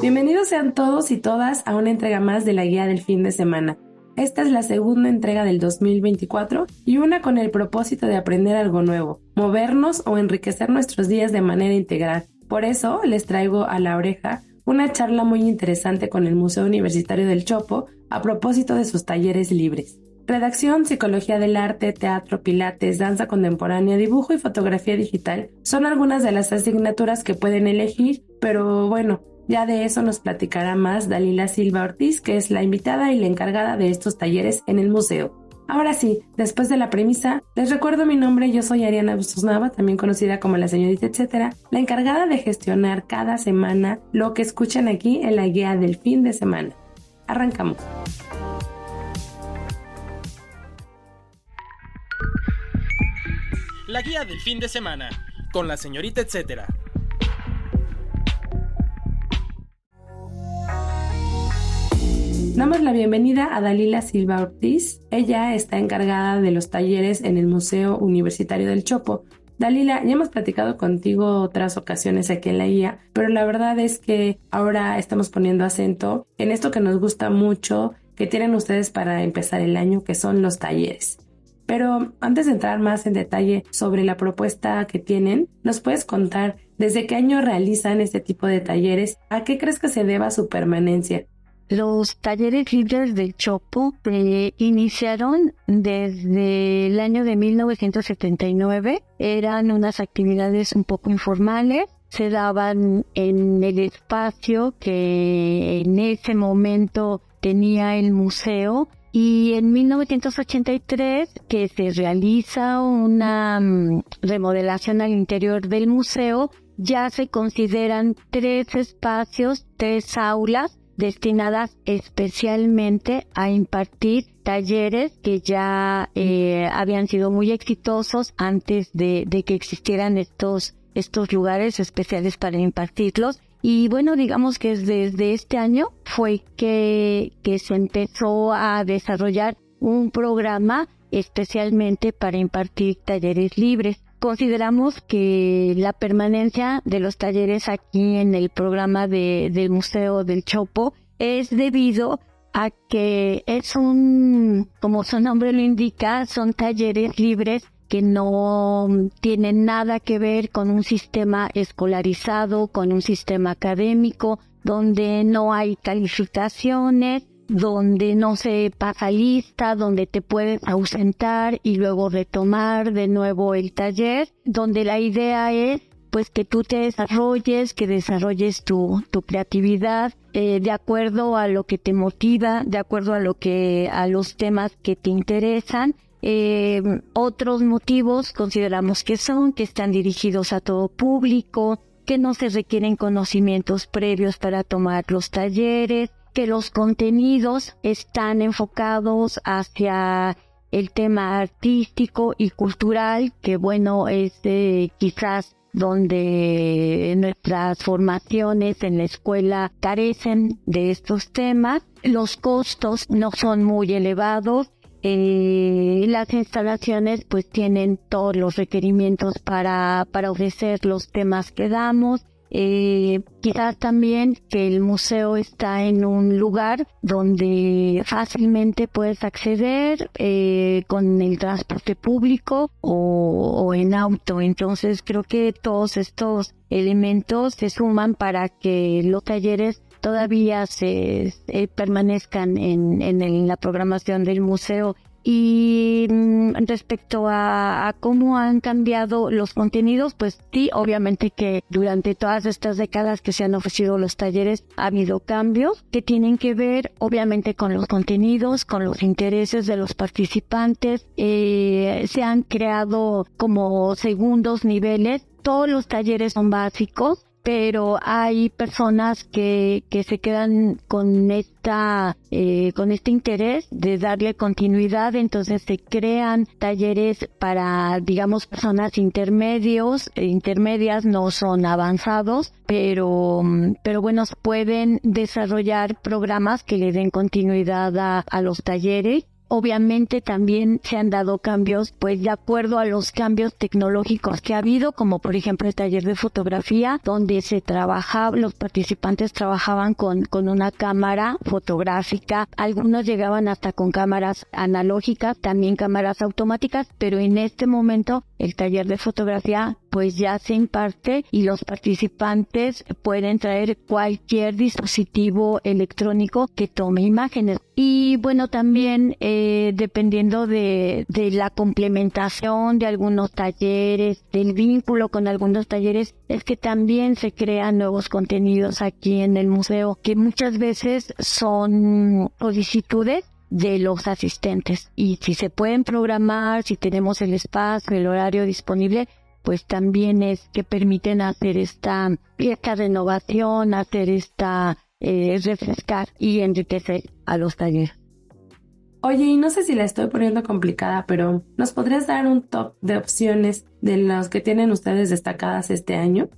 Bienvenidos sean todos y todas a una entrega más de la guía del fin de semana. Esta es la segunda entrega del 2024 y una con el propósito de aprender algo nuevo, movernos o enriquecer nuestros días de manera integral. Por eso les traigo a la oreja una charla muy interesante con el Museo Universitario del Chopo a propósito de sus talleres libres. Redacción, psicología del arte, teatro, pilates, danza contemporánea, dibujo y fotografía digital son algunas de las asignaturas que pueden elegir, pero bueno, ya de eso nos platicará más Dalila Silva Ortiz, que es la invitada y la encargada de estos talleres en el museo. Ahora sí, después de la premisa, les recuerdo mi nombre, yo soy Ariana Bustos Nava, también conocida como la señorita etcétera, la encargada de gestionar cada semana lo que escuchan aquí en la guía del fin de semana. Arrancamos. La guía del fin de semana, con la señorita etcétera. Damos la bienvenida a Dalila Silva Ortiz. Ella está encargada de los talleres en el Museo Universitario del Chopo. Dalila, ya hemos platicado contigo otras ocasiones aquí en la guía, pero la verdad es que ahora estamos poniendo acento en esto que nos gusta mucho que tienen ustedes para empezar el año, que son los talleres. Pero antes de entrar más en detalle sobre la propuesta que tienen, ¿nos puedes contar desde qué año realizan este tipo de talleres? ¿A qué crees que se deba su permanencia? Los talleres libres del Chopo se iniciaron desde el año de 1979. Eran unas actividades un poco informales. Se daban en el espacio que en ese momento tenía el museo y en 1983 que se realiza una mm, remodelación al interior del museo, ya se consideran tres espacios, tres aulas destinadas especialmente a impartir talleres que ya eh, habían sido muy exitosos antes de, que existieran estos, estos lugares especiales para impartirlos. Y bueno, digamos que desde este año fue que, que se empezó a desarrollar un programa especialmente para impartir talleres libres. Consideramos que la permanencia de los talleres aquí en el programa de, del Museo del Chopo es debido a que es un, como su nombre lo indica, son talleres libres que no tienen nada que ver con un sistema escolarizado, con un sistema académico, donde no hay calificaciones, donde no se pasa lista, donde te puedes ausentar y luego retomar de nuevo el taller, donde la idea es pues que tú te desarrolles, que desarrolles tu, tu creatividad eh, de acuerdo a lo que te motiva, de acuerdo a lo que, a los temas que te interesan. Eh, otros motivos consideramos que son que están dirigidos a todo público, que no se requieren conocimientos previos para tomar los talleres, los contenidos están enfocados hacia el tema artístico y cultural, que bueno, es eh, quizás donde nuestras formaciones en la escuela carecen de estos temas. Los costos no son muy elevados. Eh, las instalaciones pues tienen todos los requerimientos para, para ofrecer los temas que damos. Eh, quizás también que el museo está en un lugar donde fácilmente puedes acceder eh, con el transporte público o, en auto. Entonces creo que todos estos elementos se suman para que los talleres todavía se, permanezcan en, en, la programación del museo Y mm, respecto a, cómo han cambiado los contenidos, pues sí, obviamente que durante todas estas décadas que se han ofrecido los talleres ha habido cambios que tienen que ver obviamente con los contenidos, con los intereses de los participantes. Eh, se han creado como segundos niveles. Todos los talleres son básicos, pero hay personas que, que se quedan con esta eh, con este interés de darle continuidad. Entonces se crean talleres para digamos personas intermedios e intermedias no son avanzados pero pero bueno pueden desarrollar programas que le den continuidad a, a los talleres Obviamente también se han dado cambios, pues de acuerdo a los cambios tecnológicos que ha habido, como por ejemplo el taller de fotografía, donde se trabajaba, los participantes trabajaban con, con una cámara fotográfica, algunos llegaban hasta con cámaras analógicas, también cámaras automáticas, pero en este momento el taller de fotografía pues ya se imparte y los participantes pueden traer cualquier dispositivo electrónico que tome imágenes. Y bueno, también eh, dependiendo de, de la complementación de algunos talleres, del vínculo con algunos talleres, es que también se crean nuevos contenidos aquí en el museo que muchas veces son solicitudes de los asistentes. Y si se pueden programar, si tenemos el espacio, el horario disponible, pues también es que permiten hacer esta, esta renovación, hacer esta, eh, refrescar y enriquecer a los talleres. Oye, y no sé si la estoy poniendo complicada, pero ¿nos podrías dar un top de opciones de los que tienen ustedes destacadas este año?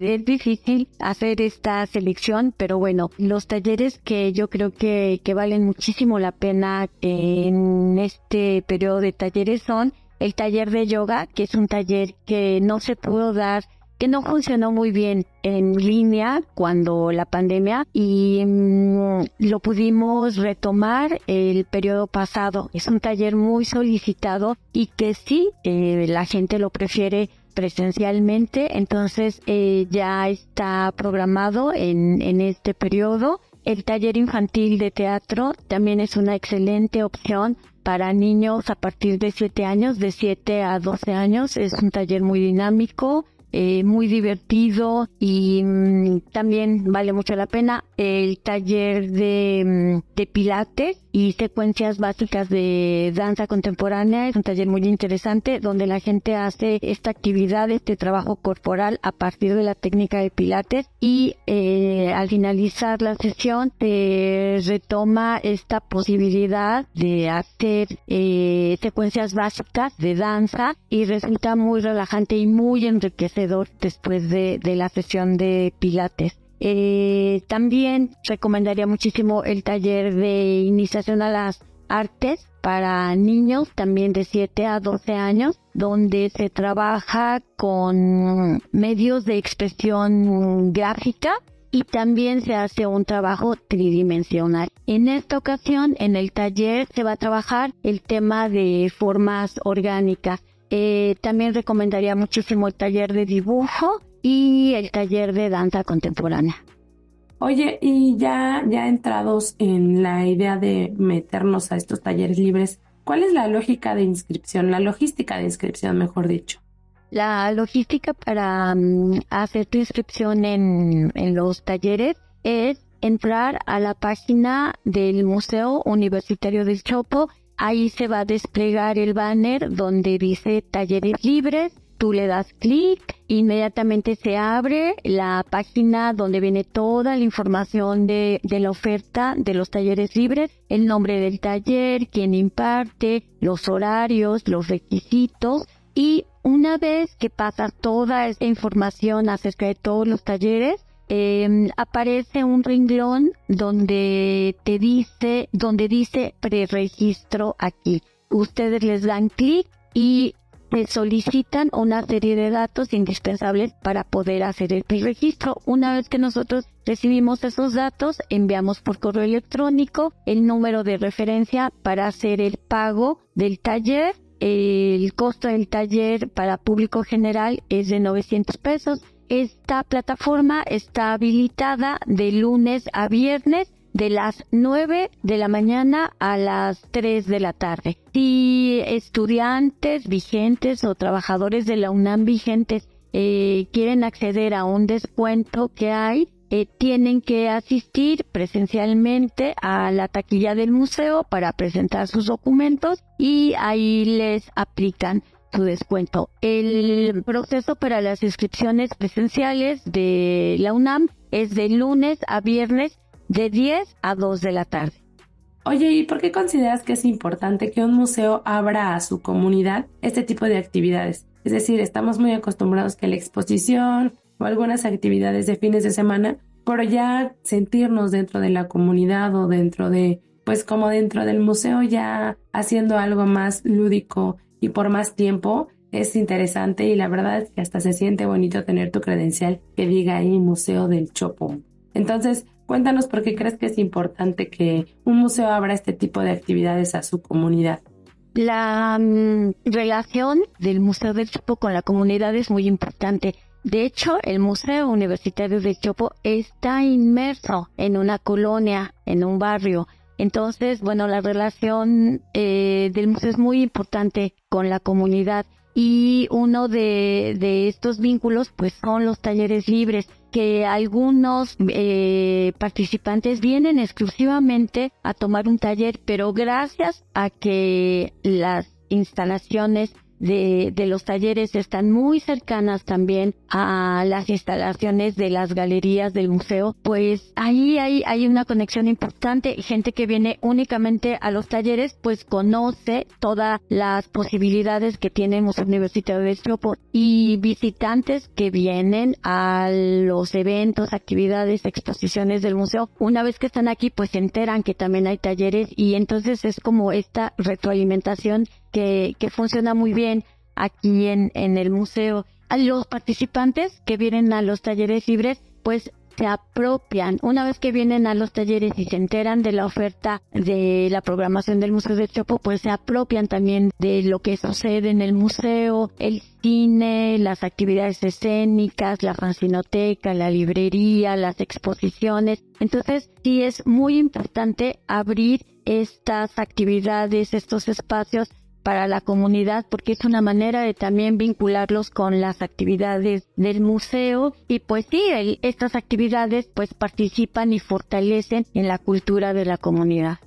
Es difícil hacer esta selección, pero bueno, los talleres que yo creo que, que valen muchísimo la pena en este periodo de talleres son el taller de yoga, que es un taller que no se pudo dar que no funcionó muy bien en línea cuando la pandemia y mm, lo pudimos retomar el periodo pasado. Es un taller muy solicitado y que sí, eh, la gente lo prefiere presencialmente, entonces eh, ya está programado en, en este periodo. El taller infantil de teatro también es una excelente opción para niños a partir de 7 años, de 7 a 12 años. Es un taller muy dinámico, eh, muy divertido y mm, también vale mucho la pena el taller de, mm, de pilates y secuencias básicas de danza contemporánea. Es un taller muy interesante donde la gente hace esta actividad, este trabajo corporal a partir de la técnica de pilates y eh, al finalizar la sesión se retoma esta posibilidad de hacer eh, secuencias básicas de danza y resulta muy relajante y muy enriquecedor después de, de la sesión de pilates. Eh, también recomendaría muchísimo el taller de iniciación a las artes para niños también de 7 a 12 años, donde se trabaja con medios de expresión gráfica y también se hace un trabajo tridimensional. En esta ocasión, en el taller, se va a trabajar el tema de formas orgánicas. Eh, también recomendaría muchísimo el taller de dibujo y el taller de danza contemporánea. Oye, y ya, ya entrados en la idea de meternos a estos talleres libres, ¿cuál es la lógica de inscripción, la logística de inscripción, mejor dicho? La logística para mm, hacer tu inscripción en, en los talleres es entrar a la página del Museo Universitario del Chopo. Ahí se va a desplegar el banner donde dice talleres libres tú le das clic, inmediatamente se abre la página donde viene toda la información de, de, la oferta de los talleres libres, el nombre del taller, quién imparte, los horarios, los requisitos y una vez que pasa toda esa información acerca de todos los talleres, eh, aparece un renglón donde te dice, donde dice preregistro aquí. Ustedes les dan clic y solicitan una serie de datos indispensables para poder hacer el preregistro. Una vez que nosotros recibimos esos datos, enviamos por correo electrónico el número de referencia para hacer el pago del taller. El costo del taller para público general es de 900 pesos. Esta plataforma está habilitada de lunes a viernes de las 9 de la mañana a las 3 de la tarde. Si estudiantes vigentes o trabajadores de la UNAM vigentes eh, quieren acceder a un descuento que hay, eh, tienen que asistir presencialmente a la taquilla del museo para presentar sus documentos y ahí les aplican su descuento. El proceso para las inscripciones presenciales de la UNAM es de lunes a viernes de 10 a 2 de la tarde. Oye, ¿y por qué consideras que es importante que un museo abra a su comunidad este tipo de actividades? Es decir, estamos muy acostumbrados que la exposición o algunas actividades de fines de semana, pero ya sentirnos dentro de la comunidad o dentro de, pues como dentro del museo ya haciendo algo más lúdico y por más tiempo, es interesante y la verdad es que hasta se siente bonito tener tu credencial que diga ahí Museo del Chopo. Entonces, cuéntanos por qué crees que es importante que un museo abra este tipo de actividades a su comunidad. La mm, relación del Museo del Chopo con la comunidad es muy importante. De hecho, el Museo Universitario del Chopo está inmerso en una colonia, en un barrio. Entonces, bueno, la relación eh, del museo es muy importante con la comunidad y uno de, de estos vínculos pues son los talleres libres que algunos eh, participantes vienen exclusivamente a tomar un taller, pero gracias a que las instalaciones de, de, los talleres están muy cercanas también a las instalaciones de las galerías del museo, pues ahí hay, hay una conexión importante. Gente que viene únicamente a los talleres, pues conoce todas las posibilidades que tiene el Museo Universitario de Estropo y visitantes que vienen a los eventos, actividades, exposiciones del museo, una vez que están aquí, pues se enteran que también hay talleres y entonces es como esta retroalimentación que, que funciona muy bien aquí en, en el museo. Los participantes que vienen a los talleres libres, pues se apropian, una vez que vienen a los talleres y se enteran de la oferta de la programación del Museo de Chopo, pues se apropian también de lo que sucede en el museo, el cine, las actividades escénicas, la fanzinoteca, la librería, las exposiciones. Entonces, sí es muy importante abrir estas actividades, estos espacios para la comunidad porque es una manera de también vincularlos con las actividades del museo y pues sí, estas actividades pues participan y fortalecen en la cultura de la comunidad.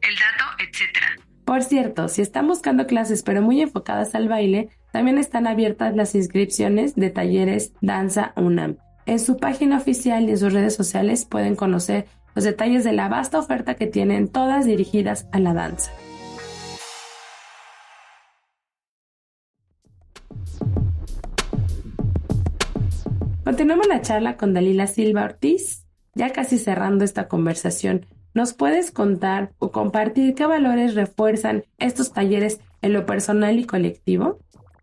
El dato, etcétera. Por cierto, si están buscando clases pero muy enfocadas al baile, también están abiertas las inscripciones de talleres Danza UNAM. En su página oficial y en sus redes sociales pueden conocer los detalles de la vasta oferta que tienen todas dirigidas a la danza. Continuamos la charla con Dalila Silva Ortiz. Ya casi cerrando esta conversación, ¿nos puedes contar o compartir qué valores refuerzan estos talleres en lo personal y colectivo?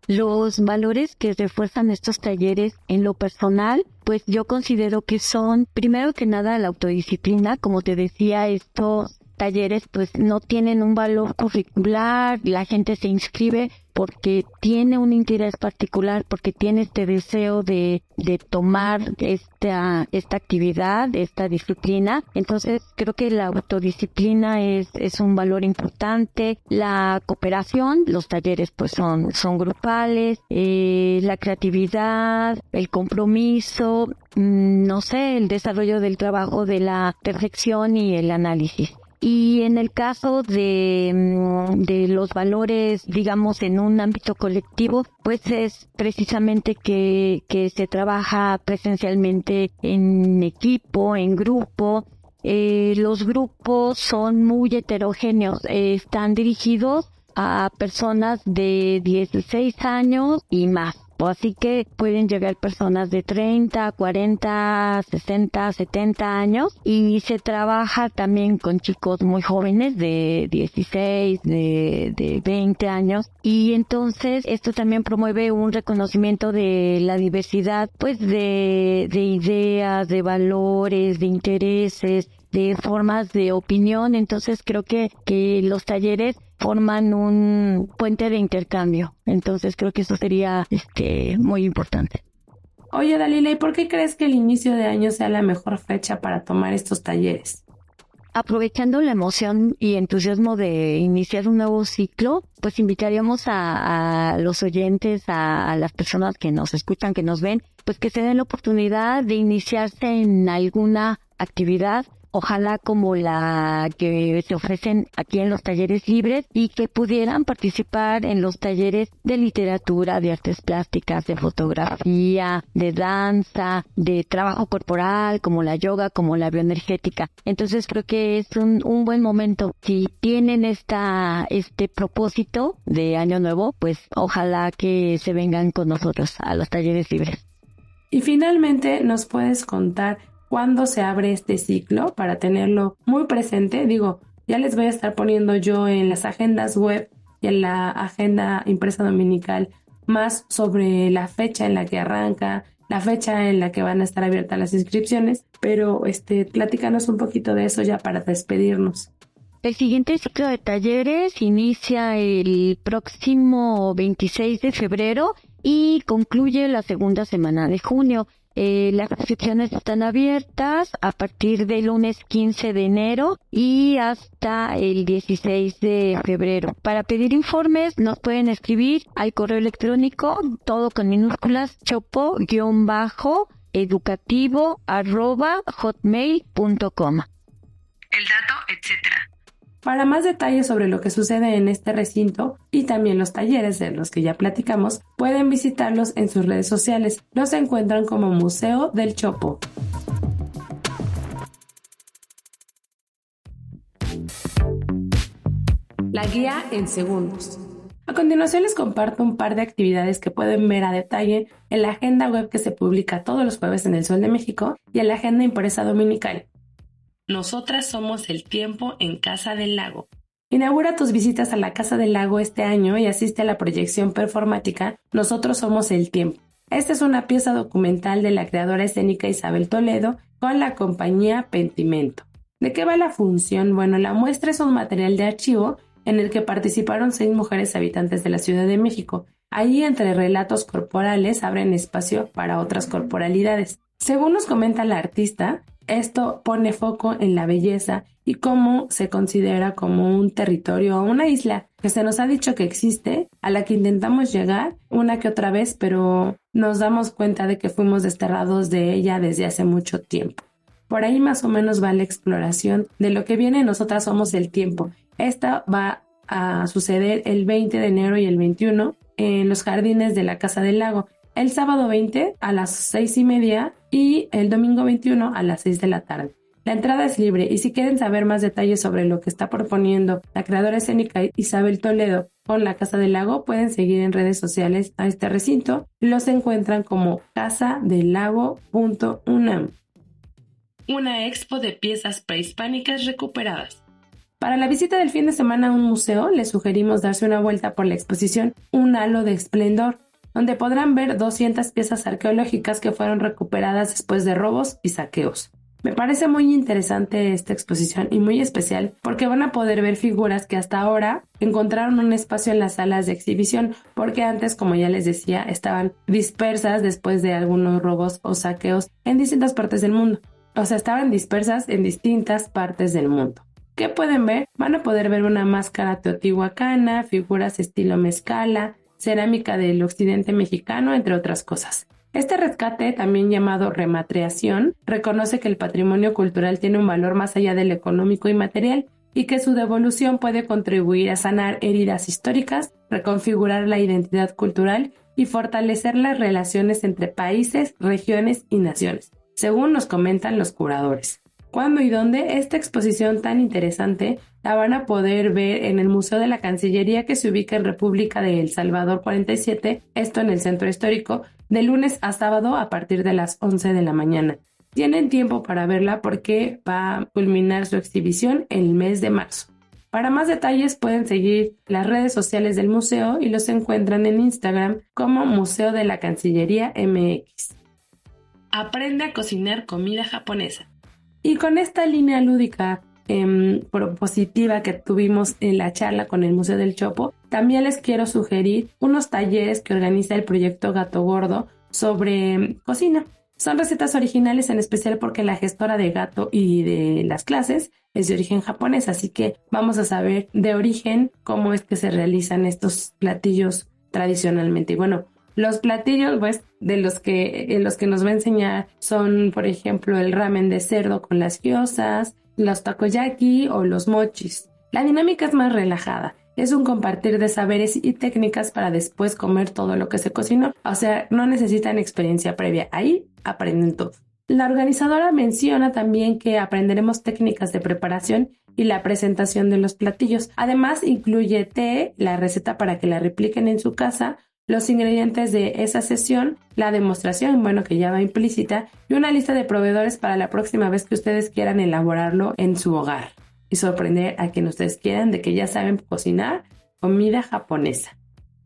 Los valores que refuerzan estos talleres en lo personal, pues yo considero que son, primero que nada, la autodisciplina. Como te decía, estos talleres pues no tienen un valor curricular, la gente se inscribe porque tiene un interés particular, porque tiene este deseo de, de tomar esta, esta actividad, esta disciplina. Entonces creo que la autodisciplina es, es un valor importante. La cooperación, los talleres pues son, son grupales, eh, la creatividad, el compromiso, mm, no sé, el desarrollo del trabajo de la perfección y el análisis. Y en el caso de, mm, de los valores, digamos, en un ámbito colectivo, pues es precisamente que, que se trabaja presencialmente en equipo, en grupo. Eh, los grupos son muy heterogéneos, eh, están dirigidos a personas de 16 años y más. Así que pueden llegar personas de 30, 40, 60, 70 años y se trabaja también con chicos muy jóvenes de 16, de, de 20 años y entonces esto también promueve un reconocimiento de la diversidad pues de, de ideas, de valores, de intereses, de formas de opinión. Entonces creo que, que los talleres forman un puente de intercambio. Entonces creo que eso sería este, muy importante. Oye, Dalila, ¿y por qué crees que el inicio de año sea la mejor fecha para tomar estos talleres? aprovechando la emoción y entusiasmo de iniciar un nuevo ciclo, pues invitaríamos a, los oyentes, a, las personas que nos escuchan, que nos ven, pues que se den la oportunidad de iniciarse en alguna actividad ojalá como la que se ofrecen aquí en los talleres libres y que pudieran participar en los talleres de literatura, de artes plásticas, de fotografía, de danza, de trabajo corporal, como la yoga, como la bioenergética. Entonces creo que es un, un buen momento. Si tienen esta, este propósito de año nuevo, pues ojalá que se vengan con nosotros a los talleres libres. Y finalmente nos puedes contar cuándo se abre este ciclo para tenerlo muy presente. Digo, ya les voy a estar poniendo yo en las agendas web y en la agenda impresa dominical más sobre la fecha en la que arranca, la fecha en la que van a estar abiertas las inscripciones, pero este, platícanos un poquito de eso ya para despedirnos. El siguiente ciclo de talleres inicia el próximo 26 de febrero y concluye la segunda semana de junio. Eh, las inscripciones están abiertas a partir del lunes 15 de enero y hasta el 16 de febrero. Para pedir informes nos pueden escribir al correo electrónico todo con minúsculas chopo-educativo arroba hotmail.com. El dato, etcétera. Para más detalles sobre lo que sucede en este recinto y también los talleres de los que ya platicamos, pueden visitarlos en sus redes sociales. Los encuentran como Museo del Chopo. La guía en segundos. A continuación les comparto un par de actividades que pueden ver a detalle en la agenda web que se publica todos los jueves en el Sol de México y en la agenda impresa dominical. Nosotras somos el tiempo en Casa del Lago. Inaugura tus visitas a la Casa del Lago este año y asiste a la proyección performática Nosotros somos el tiempo. Esta es una pieza documental de la creadora escénica Isabel Toledo con la compañía Pentimento. ¿De qué va la función? Bueno, la muestra es un material de archivo en el que participaron seis mujeres habitantes de la Ciudad de México. Ahí entre relatos corporales abren espacio para otras corporalidades. Según nos comenta la artista, esto pone foco en la belleza y cómo se considera como un territorio o una isla que se nos ha dicho que existe, a la que intentamos llegar una que otra vez, pero nos damos cuenta de que fuimos desterrados de ella desde hace mucho tiempo. Por ahí más o menos va la exploración de lo que viene Nosotras Somos el Tiempo. Esta va a suceder el 20 de enero y el 21 en los jardines de la Casa del Lago el sábado 20 a las 6 y media y el domingo 21 a las 6 de la tarde. La entrada es libre y si quieren saber más detalles sobre lo que está proponiendo la creadora escénica Isabel Toledo con la Casa del Lago, pueden seguir en redes sociales a este recinto. Los encuentran como casadelago.unam. Una expo de piezas prehispánicas recuperadas. Para la visita del fin de semana a un museo, les sugerimos darse una vuelta por la exposición Un halo de esplendor, donde podrán ver 200 piezas arqueológicas que fueron recuperadas después de robos y saqueos. Me parece muy interesante esta exposición y muy especial porque van a poder ver figuras que hasta ahora encontraron un espacio en las salas de exhibición porque antes, como ya les decía, estaban dispersas después de algunos robos o saqueos en distintas partes del mundo. O sea, estaban dispersas en distintas partes del mundo. ¿Qué pueden ver? Van a poder ver una máscara teotihuacana, figuras estilo mezcala, cerámica del occidente mexicano, entre otras cosas. Este rescate, también llamado rematriación, reconoce que el patrimonio cultural tiene un valor más allá del económico y material y que su devolución puede contribuir a sanar heridas históricas, reconfigurar la identidad cultural y fortalecer las relaciones entre países, regiones y naciones, según nos comentan los curadores. ¿Cuándo y dónde? Esta exposición tan interesante la van a poder ver en el Museo de la Cancillería que se ubica en República de El Salvador 47, esto en el centro histórico, de lunes a sábado a partir de las 11 de la mañana. Tienen tiempo para verla porque va a culminar su exhibición el mes de marzo. Para más detalles pueden seguir las redes sociales del museo y los encuentran en Instagram como Museo de la Cancillería MX. Aprende a cocinar comida japonesa. Y con esta línea lúdica eh, propositiva que tuvimos en la charla con el Museo del Chopo, también les quiero sugerir unos talleres que organiza el proyecto Gato Gordo sobre cocina. Son recetas originales en especial porque la gestora de gato y de las clases es de origen japonés, así que vamos a saber de origen cómo es que se realizan estos platillos tradicionalmente. Y bueno, los platillos pues de los que los que nos va a enseñar son, por ejemplo, el ramen de cerdo con las gyozas, los takoyaki o los mochis. La dinámica es más relajada es un compartir de saberes y técnicas para después comer todo lo que se cocinó. O sea, no necesitan experiencia previa. Ahí aprenden todo. La organizadora menciona también que aprenderemos técnicas de preparación y la presentación de los platillos. Además, incluye té, la receta para que la repliquen en su casa, los ingredientes de esa sesión, la demostración, bueno, que ya va implícita, y una lista de proveedores para la próxima vez que ustedes quieran elaborarlo en su hogar y sorprender a quien ustedes quieran de que ya saben cocinar comida japonesa.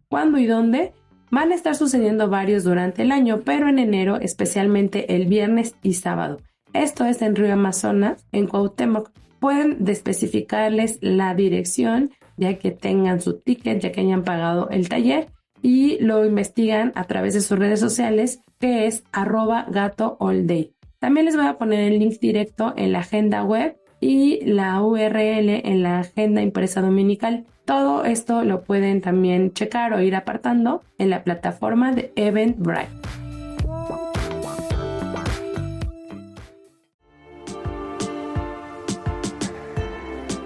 ¿Cuándo y dónde? Van a estar sucediendo varios durante el año, pero en enero especialmente el viernes y sábado. Esto es en Río Amazonas, en Cuauhtémoc. Pueden especificarles la dirección ya que tengan su ticket, ya que hayan pagado el taller y lo investigan a través de sus redes sociales que es arroba gato all day. También les voy a poner el link directo en la agenda web y la URL en la agenda impresa dominical. Todo esto lo pueden también checar o ir apartando en la plataforma de Eventbrite.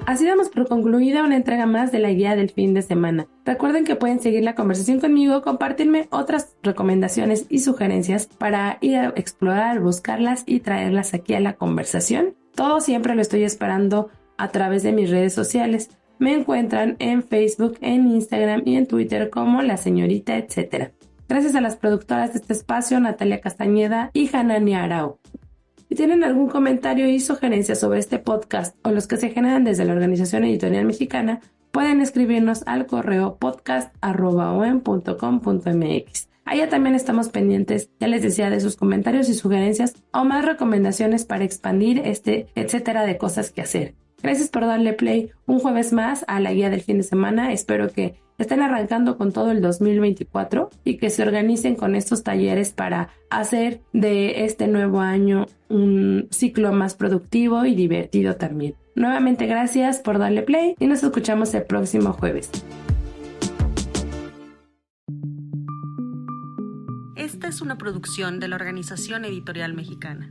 Así damos por concluida una entrega más de la guía del fin de semana. Recuerden que pueden seguir la conversación conmigo, compartirme otras recomendaciones y sugerencias para ir a explorar, buscarlas y traerlas aquí a la conversación todo siempre lo estoy esperando a través de mis redes sociales. Me encuentran en Facebook, en Instagram y en Twitter como la señorita etcétera. Gracias a las productoras de este espacio, Natalia Castañeda y Hanani Arau. Si tienen algún comentario y sugerencia sobre este podcast o los que se generan desde la Organización Editorial Mexicana, pueden escribirnos al correo podcast.com.mx. Allá también estamos pendientes, ya les decía, de sus comentarios y sugerencias o más recomendaciones para expandir este etcétera de cosas que hacer. Gracias por darle play un jueves más a la guía del fin de semana. Espero que estén arrancando con todo el 2024 y que se organicen con estos talleres para hacer de este nuevo año un ciclo más productivo y divertido también. Nuevamente gracias por darle play y nos escuchamos el próximo jueves. Esta es una producción de la Organización Editorial Mexicana.